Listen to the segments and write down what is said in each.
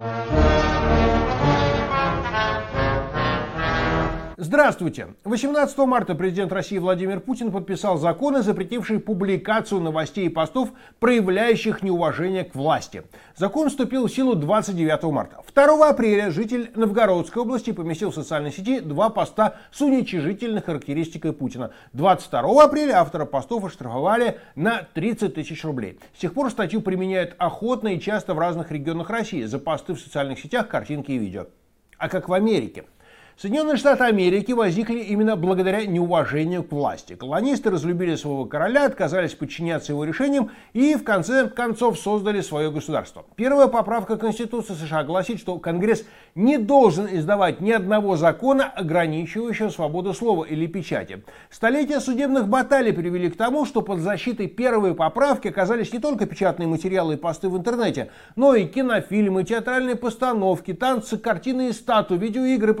Bye. Здравствуйте! 18 марта президент России Владимир Путин подписал законы, запретившие публикацию новостей и постов, проявляющих неуважение к власти. Закон вступил в силу 29 марта. 2 апреля житель Новгородской области поместил в социальной сети два поста с уничижительной характеристикой Путина. 22 апреля автора постов оштрафовали на 30 тысяч рублей. С тех пор статью применяют охотно и часто в разных регионах России за посты в социальных сетях, картинки и видео. А как в Америке? Соединенные Штаты Америки возникли именно благодаря неуважению к власти. Колонисты разлюбили своего короля, отказались подчиняться его решениям и в конце концов создали свое государство. Первая поправка Конституции США гласит, что Конгресс не должен издавать ни одного закона, ограничивающего свободу слова или печати. Столетия судебных баталий привели к тому, что под защитой первой поправки оказались не только печатные материалы и посты в интернете, но и кинофильмы, театральные постановки, танцы, картины и статуи, видеоигры,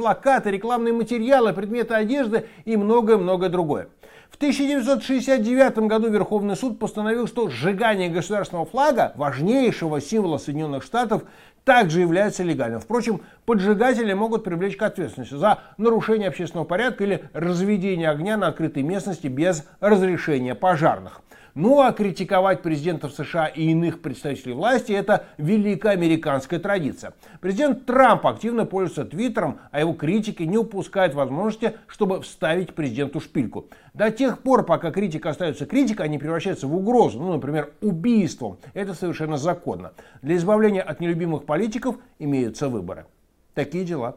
плакаты, рекламные материалы, предметы одежды и многое-многое другое. В 1969 году Верховный суд постановил, что сжигание государственного флага, важнейшего символа Соединенных Штатов, также является легальным. Впрочем, поджигатели могут привлечь к ответственности за нарушение общественного порядка или разведение огня на открытой местности без разрешения пожарных. Ну а критиковать президентов США и иных представителей власти – это великая американская традиция. Президент Трамп активно пользуется Твиттером, а его критики не упускают возможности, чтобы вставить президенту шпильку. До тех пор, пока критика остается критикой, они превращаются в угрозу, ну, например, убийством. Это совершенно законно. Для избавления от нелюбимых политиков имеются выборы. Такие дела.